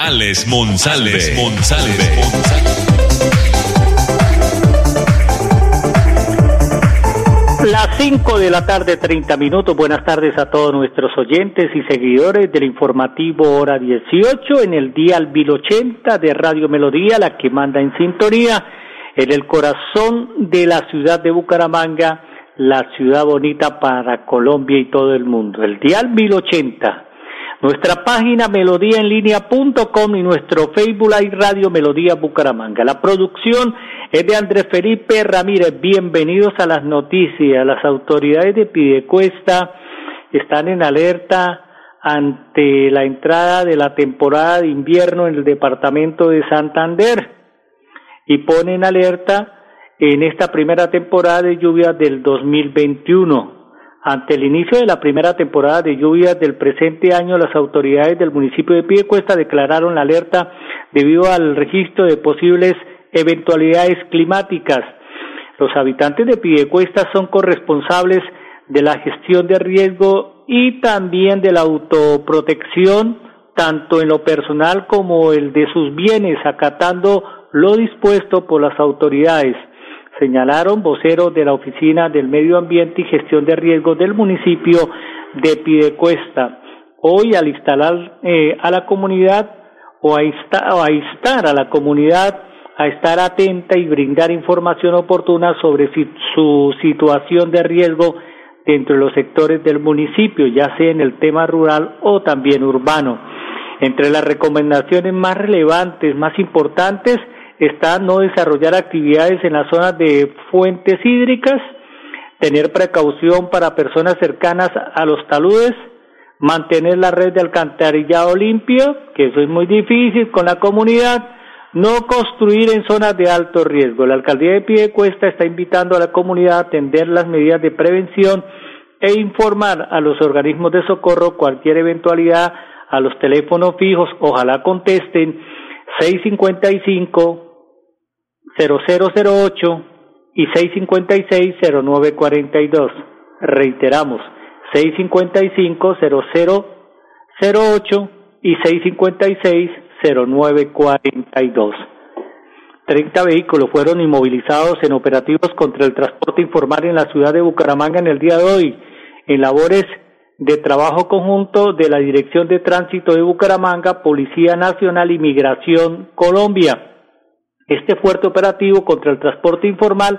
Alex Monsalve. Alex Monsalve. Las 5 de la tarde, 30 minutos. Buenas tardes a todos nuestros oyentes y seguidores del informativo Hora 18 en el día 1080 de Radio Melodía, la que manda en sintonía en el corazón de la ciudad de Bucaramanga, la ciudad bonita para Colombia y todo el mundo. El día 1080 nuestra página melodíaenlínea.com y nuestro Facebook Live Radio Melodía Bucaramanga. La producción es de Andrés Felipe Ramírez. Bienvenidos a las noticias. Las autoridades de Pidecuesta están en alerta ante la entrada de la temporada de invierno en el departamento de Santander y ponen alerta en esta primera temporada de lluvia del 2021. Ante el inicio de la primera temporada de lluvias del presente año, las autoridades del municipio de Piedecuesta declararon la alerta debido al registro de posibles eventualidades climáticas. Los habitantes de Piedecuesta son corresponsables de la gestión de riesgo y también de la autoprotección, tanto en lo personal como el de sus bienes, acatando lo dispuesto por las autoridades señalaron voceros de la Oficina del Medio Ambiente y Gestión de Riesgos del municipio de Pidecuesta. Hoy, al instalar eh, a la comunidad o a, instar a la comunidad a estar atenta y brindar información oportuna sobre su situación de riesgo dentro de los sectores del municipio, ya sea en el tema rural o también urbano. Entre las recomendaciones más relevantes, más importantes, está no desarrollar actividades en las zonas de fuentes hídricas, tener precaución para personas cercanas a los taludes, mantener la red de alcantarillado limpio, que eso es muy difícil con la comunidad, no construir en zonas de alto riesgo. La alcaldía de Piedecuesta está invitando a la comunidad a atender las medidas de prevención e informar a los organismos de socorro cualquier eventualidad a los teléfonos fijos, ojalá contesten 655 0008 y 656-0942. Reiteramos, 655-0008 y 656-0942. 30 vehículos fueron inmovilizados en operativos contra el transporte informal en la ciudad de Bucaramanga en el día de hoy, en labores de trabajo conjunto de la Dirección de Tránsito de Bucaramanga, Policía Nacional y Migración Colombia. Este fuerte operativo contra el transporte informal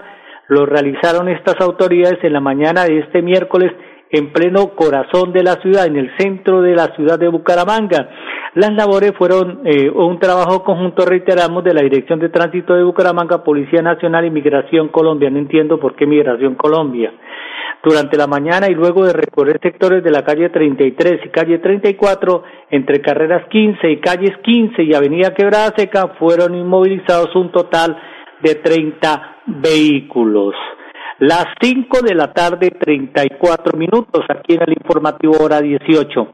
lo realizaron estas autoridades en la mañana de este miércoles en pleno corazón de la ciudad, en el centro de la ciudad de Bucaramanga. Las labores fueron eh, un trabajo conjunto, reiteramos, de la Dirección de Tránsito de Bucaramanga, Policía Nacional y Migración Colombia. No entiendo por qué Migración Colombia durante la mañana y luego de recorrer sectores de la calle 33 y calle 34 entre carreras 15 y calles 15 y avenida Quebrada Seca fueron inmovilizados un total de 30 vehículos. Las 5 de la tarde, 34 minutos, aquí en el informativo hora 18.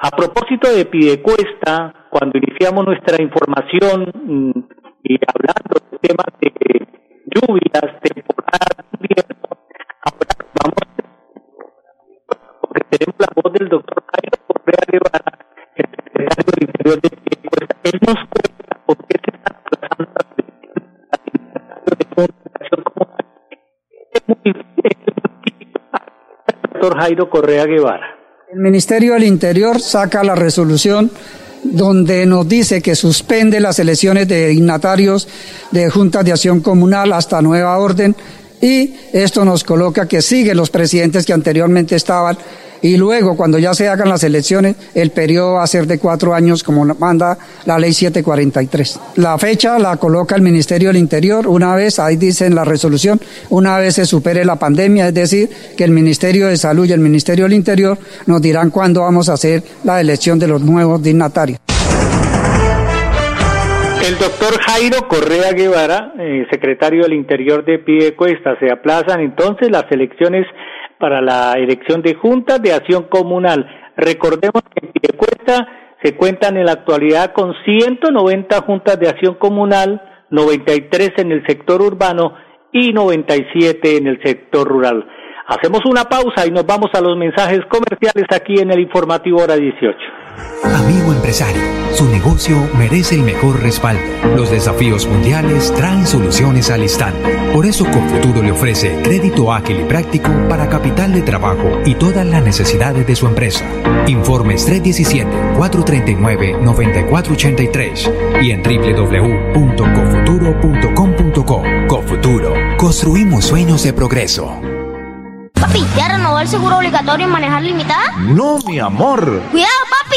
A propósito de Pidecuesta, cuando iniciamos nuestra información mm, y hablando de temas de lluvias, temporadas, secretario de Piedecuesta. Él nos cuenta por qué se está trazando la de comunicación como es muy, doctor Jairo Correa Guevara. El Ministerio del Interior saca la resolución donde nos dice que suspende las elecciones de dignatarios de juntas de acción comunal hasta nueva orden y esto nos coloca que siguen los presidentes que anteriormente estaban y luego cuando ya se hagan las elecciones el periodo va a ser de cuatro años como manda la ley 743. La fecha la coloca el Ministerio del Interior una vez, ahí dice en la resolución, una vez se supere la pandemia, es decir, que el Ministerio de Salud y el Ministerio del Interior nos dirán cuándo vamos a hacer la elección de los nuevos dignatarios. El doctor Jairo Correa Guevara, eh, secretario del Interior de Pidecuesta, se aplazan entonces las elecciones para la elección de juntas de acción comunal. Recordemos que en Pidecuesta se cuentan en la actualidad con 190 juntas de acción comunal, 93 en el sector urbano y 97 en el sector rural. Hacemos una pausa y nos vamos a los mensajes comerciales aquí en el informativo hora 18. Amigo empresario, su negocio merece el mejor respaldo. Los desafíos mundiales traen soluciones al instante. Por eso Confuturo le ofrece crédito ágil y práctico para capital de trabajo y todas las necesidades de su empresa. Informes 317-439-9483 y en www.cofuturo.com.co. Cofuturo, construimos sueños de progreso. Papi, ¿ya renovó el seguro obligatorio en manejar limitada? No, mi amor. ¡Cuidado,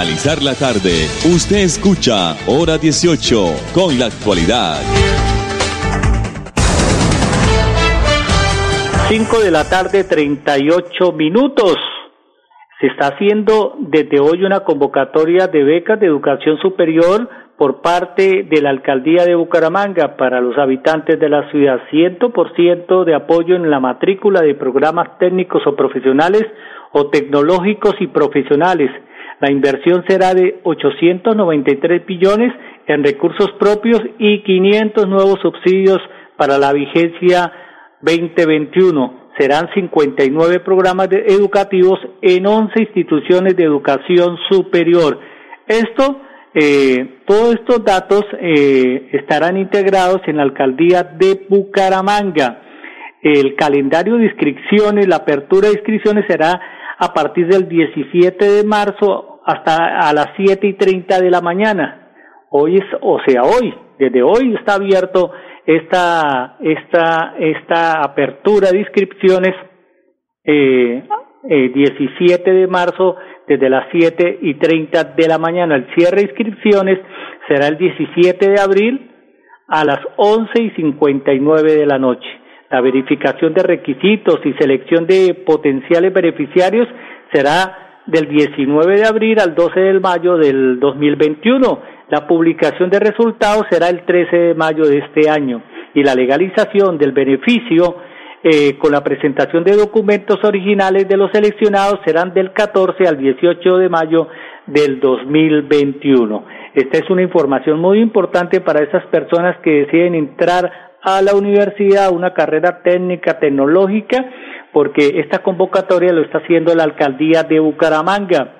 Al finalizar la tarde, usted escucha Hora 18 con la actualidad. 5 de la tarde, 38 minutos. Se está haciendo desde hoy una convocatoria de becas de educación superior por parte de la alcaldía de Bucaramanga para los habitantes de la ciudad. 100% de apoyo en la matrícula de programas técnicos o profesionales o tecnológicos y profesionales. La inversión será de 893 billones en recursos propios y 500 nuevos subsidios para la vigencia 2021. Serán 59 programas educativos en 11 instituciones de educación superior. Esto, eh, todos estos datos eh, estarán integrados en la alcaldía de Bucaramanga. El calendario de inscripciones, la apertura de inscripciones será a partir del 17 de marzo hasta a las 7 y 30 de la mañana. Hoy o sea, hoy, desde hoy está abierto esta, esta, esta apertura de inscripciones eh, eh, 17 de marzo desde las 7 y 30 de la mañana. El cierre de inscripciones será el 17 de abril a las 11 y 59 de la noche. La verificación de requisitos y selección de potenciales beneficiarios será del 19 de abril al 12 de mayo del 2021 la publicación de resultados será el 13 de mayo de este año y la legalización del beneficio eh, con la presentación de documentos originales de los seleccionados serán del 14 al 18 de mayo del 2021. Esta es una información muy importante para esas personas que deciden entrar a la universidad, una carrera técnica, tecnológica, porque esta convocatoria lo está haciendo la alcaldía de Bucaramanga.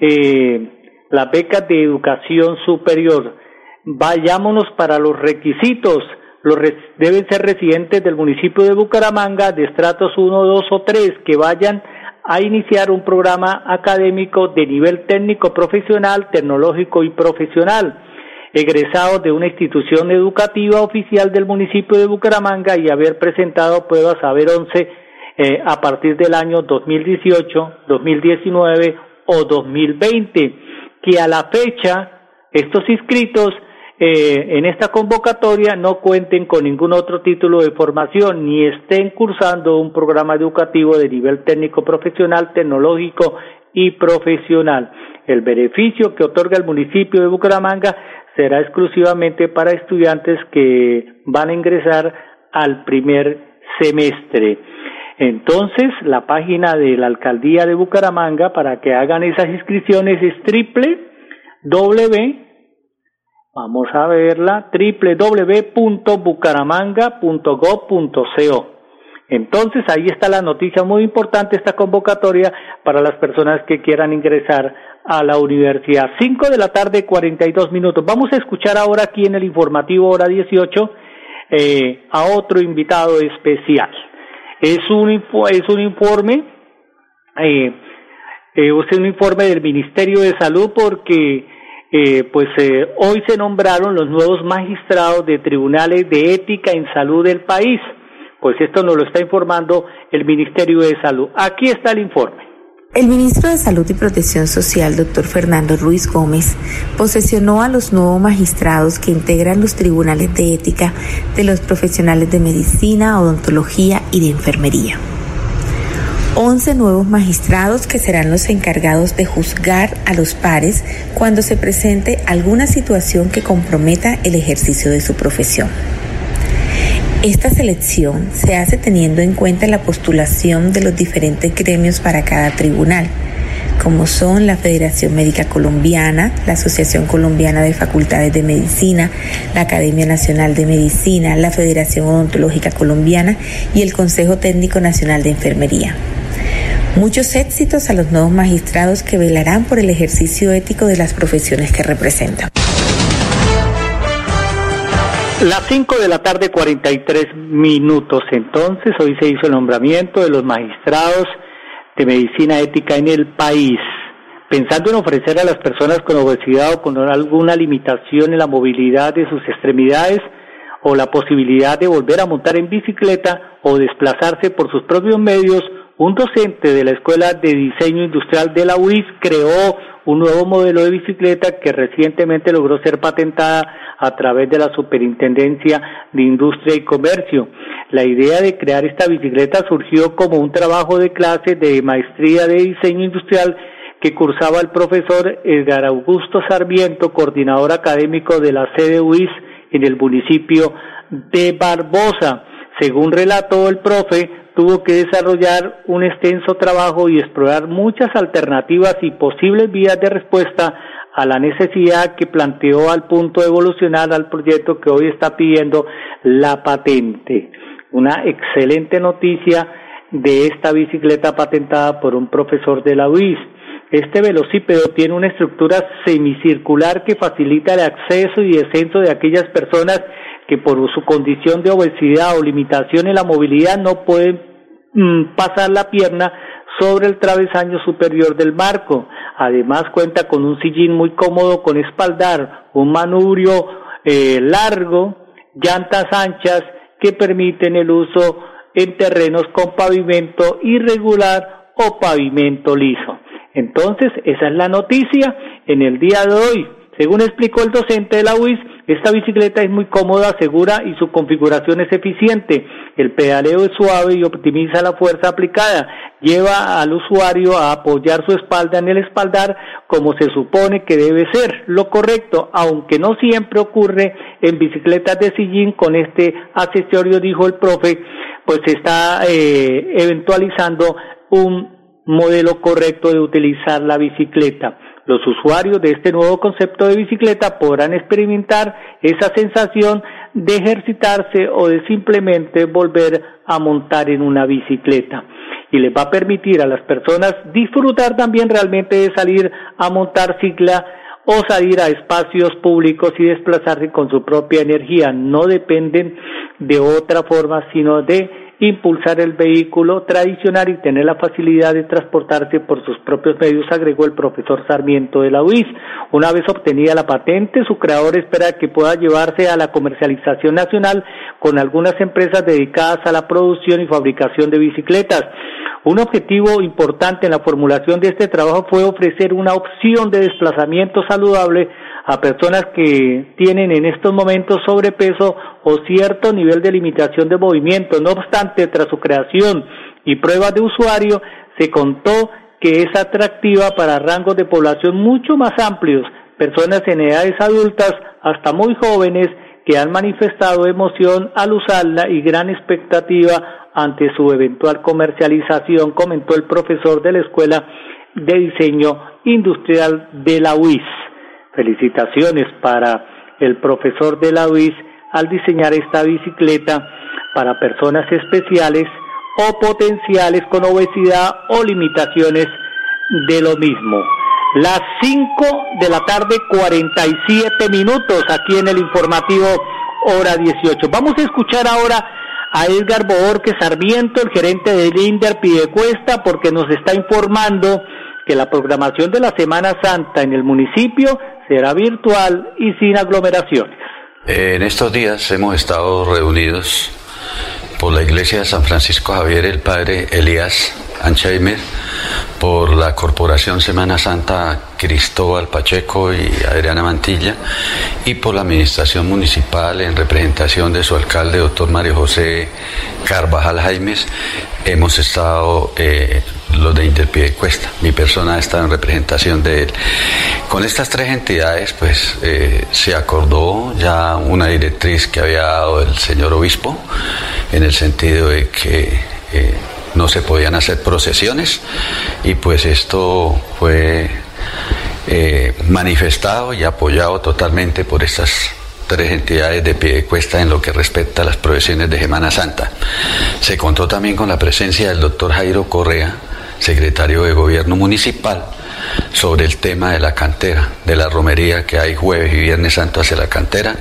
Eh, la beca de educación superior. Vayámonos para los requisitos los deben ser residentes del municipio de Bucaramanga de estratos 1, 2 o 3 que vayan a iniciar un programa académico de nivel técnico profesional, tecnológico y profesional, egresados de una institución educativa oficial del municipio de Bucaramanga y haber presentado pruebas Saber 11 eh, a partir del año 2018, 2019 o 2020, que a la fecha estos inscritos eh, en esta convocatoria no cuenten con ningún otro título de formación ni estén cursando un programa educativo de nivel técnico profesional, tecnológico y profesional. El beneficio que otorga el municipio de Bucaramanga será exclusivamente para estudiantes que van a ingresar al primer semestre. Entonces, la página de la alcaldía de Bucaramanga para que hagan esas inscripciones es triple w Vamos a verla, www.bucaramanga.gov.co. Entonces, ahí está la noticia muy importante, esta convocatoria para las personas que quieran ingresar a la universidad. Cinco de la tarde, cuarenta y dos minutos. Vamos a escuchar ahora aquí en el informativo hora 18 eh, a otro invitado especial. Es un, es un informe, eh, eh, un informe del Ministerio de Salud porque eh, pues eh, hoy se nombraron los nuevos magistrados de tribunales de ética en salud del país. Pues esto nos lo está informando el Ministerio de Salud. Aquí está el informe. El ministro de Salud y Protección Social, doctor Fernando Ruiz Gómez, posesionó a los nuevos magistrados que integran los tribunales de ética de los profesionales de medicina, odontología y de enfermería. 11 nuevos magistrados que serán los encargados de juzgar a los pares cuando se presente alguna situación que comprometa el ejercicio de su profesión. Esta selección se hace teniendo en cuenta la postulación de los diferentes gremios para cada tribunal, como son la Federación Médica Colombiana, la Asociación Colombiana de Facultades de Medicina, la Academia Nacional de Medicina, la Federación Odontológica Colombiana y el Consejo Técnico Nacional de Enfermería. Muchos éxitos a los nuevos magistrados que velarán por el ejercicio ético de las profesiones que representan. Las 5 de la tarde, 43 minutos. Entonces, hoy se hizo el nombramiento de los magistrados de medicina ética en el país, pensando en ofrecer a las personas con obesidad o con alguna limitación en la movilidad de sus extremidades o la posibilidad de volver a montar en bicicleta o desplazarse por sus propios medios un docente de la Escuela de Diseño Industrial de la UIS creó un nuevo modelo de bicicleta que recientemente logró ser patentada a través de la Superintendencia de Industria y Comercio. La idea de crear esta bicicleta surgió como un trabajo de clase de maestría de diseño industrial que cursaba el profesor Edgar Augusto Sarmiento, coordinador académico de la sede UIS en el municipio de Barbosa. Según relató el profe, tuvo que desarrollar un extenso trabajo y explorar muchas alternativas y posibles vías de respuesta a la necesidad que planteó al punto de evolucionar al proyecto que hoy está pidiendo la patente. Una excelente noticia de esta bicicleta patentada por un profesor de la UIS. Este velocípedo tiene una estructura semicircular que facilita el acceso y descenso de aquellas personas que por su condición de obesidad o limitación en la movilidad no pueden Mm, pasar la pierna sobre el travesaño superior del marco. Además cuenta con un sillín muy cómodo con espaldar, un manubrio eh, largo, llantas anchas que permiten el uso en terrenos con pavimento irregular o pavimento liso. Entonces, esa es la noticia en el día de hoy. Según explicó el docente de la UIS, esta bicicleta es muy cómoda, segura y su configuración es eficiente. El pedaleo es suave y optimiza la fuerza aplicada. Lleva al usuario a apoyar su espalda en el espaldar como se supone que debe ser lo correcto, aunque no siempre ocurre en bicicletas de sillín con este accesorio, dijo el profe, pues se está eh, eventualizando un modelo correcto de utilizar la bicicleta. Los usuarios de este nuevo concepto de bicicleta podrán experimentar esa sensación de ejercitarse o de simplemente volver a montar en una bicicleta. Y les va a permitir a las personas disfrutar también realmente de salir a montar cicla o salir a espacios públicos y desplazarse con su propia energía. No dependen de otra forma, sino de impulsar el vehículo tradicional y tener la facilidad de transportarse por sus propios medios, agregó el profesor Sarmiento de la UIS. Una vez obtenida la patente, su creador espera que pueda llevarse a la comercialización nacional con algunas empresas dedicadas a la producción y fabricación de bicicletas. Un objetivo importante en la formulación de este trabajo fue ofrecer una opción de desplazamiento saludable a personas que tienen en estos momentos sobrepeso o cierto nivel de limitación de movimiento. No obstante, tras su creación y pruebas de usuario, se contó que es atractiva para rangos de población mucho más amplios, personas en edades adultas hasta muy jóvenes que han manifestado emoción al usarla y gran expectativa ante su eventual comercialización, comentó el profesor de la Escuela de Diseño Industrial de la UIS. Felicitaciones para el profesor de la UIS al diseñar esta bicicleta para personas especiales o potenciales con obesidad o limitaciones de lo mismo. Las 5 de la tarde, 47 minutos aquí en el informativo hora 18. Vamos a escuchar ahora a Edgar Boorque Sarmiento, el gerente del INDER Pidecuesta, porque nos está informando que la programación de la Semana Santa en el municipio será virtual y sin aglomeraciones. En estos días hemos estado reunidos por la iglesia de San Francisco Javier, el padre Elías Ancheimer, por la Corporación Semana Santa Cristóbal Pacheco y Adriana Mantilla, y por la Administración Municipal en representación de su alcalde, doctor Mario José Carvajal Jaimes, hemos estado eh, los de Interpie Cuesta. Mi persona estado en representación de él. Con estas tres entidades, pues eh, se acordó ya una directriz que había dado el señor obispo, en el sentido de que eh, no se podían hacer procesiones, y pues esto fue eh, manifestado y apoyado totalmente por estas tres entidades de pie de cuesta en lo que respecta a las procesiones de Semana Santa. Se contó también con la presencia del doctor Jairo Correa, secretario de Gobierno Municipal, sobre el tema de la cantera, de la romería que hay jueves y viernes santo hacia la cantera,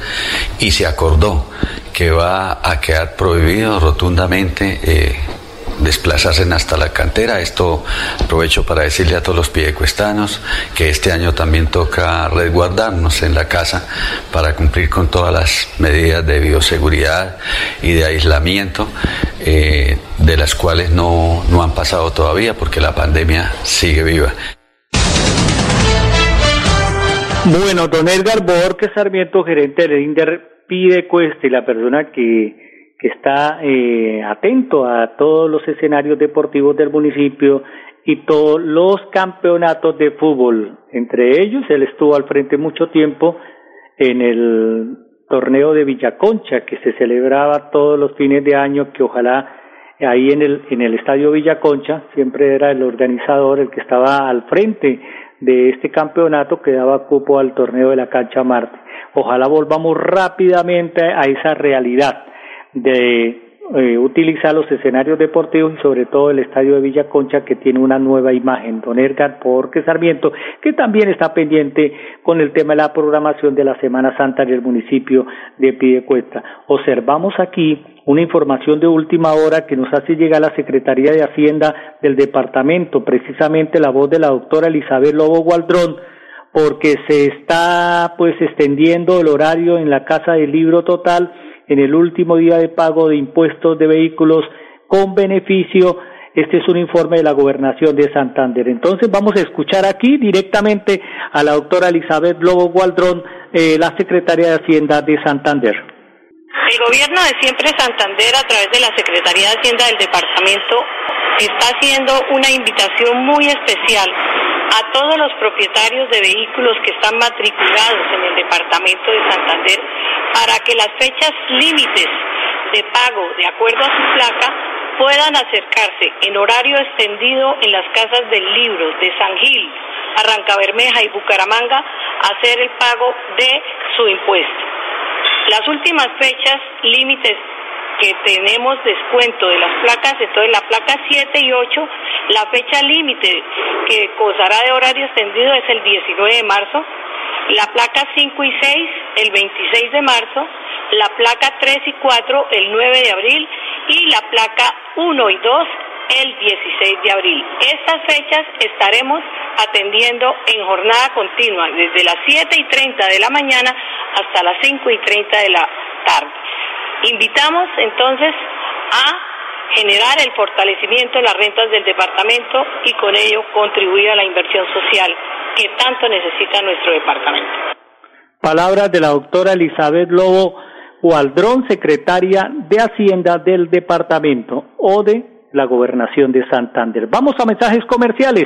y se acordó que va a quedar prohibido rotundamente eh, desplazarse hasta la cantera. Esto aprovecho para decirle a todos los piedecuestanos que este año también toca resguardarnos en la casa para cumplir con todas las medidas de bioseguridad y de aislamiento, eh, de las cuales no, no han pasado todavía porque la pandemia sigue viva. Bueno, don Edgar Borges Sarmiento, gerente del INDER, pide cuesta y la persona que que está eh, atento a todos los escenarios deportivos del municipio y todos los campeonatos de fútbol. Entre ellos, él estuvo al frente mucho tiempo en el torneo de Villaconcha, que se celebraba todos los fines de año, que ojalá ahí en el, en el estadio Villaconcha, siempre era el organizador el que estaba al frente de este campeonato que daba cupo al torneo de la cancha Marte. Ojalá volvamos rápidamente a esa realidad de eh, utilizar los escenarios deportivos y sobre todo el estadio de Villa Concha que tiene una nueva imagen, don Edgar Porque Sarmiento, que también está pendiente con el tema de la programación de la Semana Santa del municipio de Pidecuesta. Observamos aquí una información de última hora que nos hace llegar la Secretaría de Hacienda del departamento, precisamente la voz de la doctora Elizabeth Lobo Gualdrón, porque se está pues extendiendo el horario en la Casa del Libro Total en el último día de pago de impuestos de vehículos con beneficio. Este es un informe de la gobernación de Santander. Entonces vamos a escuchar aquí directamente a la doctora Elizabeth Lobo Gualdrón, eh, la secretaria de Hacienda de Santander. El gobierno de siempre Santander, a través de la Secretaría de Hacienda del departamento, está haciendo una invitación muy especial a todos los propietarios de vehículos que están matriculados en el departamento de Santander para que las fechas límites de pago de acuerdo a su placa puedan acercarse en horario extendido en las casas del libro de San Gil, Arranca Bermeja y Bucaramanga a hacer el pago de su impuesto. Las últimas fechas límites que tenemos descuento de las placas, entonces la placa 7 y 8, la fecha límite que gozará de horario extendido es el 19 de marzo, la placa 5 y 6 el 26 de marzo, la placa 3 y 4 el 9 de abril y la placa 1 y 2 el 16 de abril. Estas fechas estaremos atendiendo en jornada continua desde las 7 y 30 de la mañana hasta las 5 y 30 de la tarde. Invitamos entonces a generar el fortalecimiento de las rentas del departamento y con ello contribuir a la inversión social que tanto necesita nuestro departamento. Palabras de la doctora Elizabeth Lobo Waldrón, secretaria de Hacienda del departamento o de la gobernación de Santander. Vamos a mensajes comerciales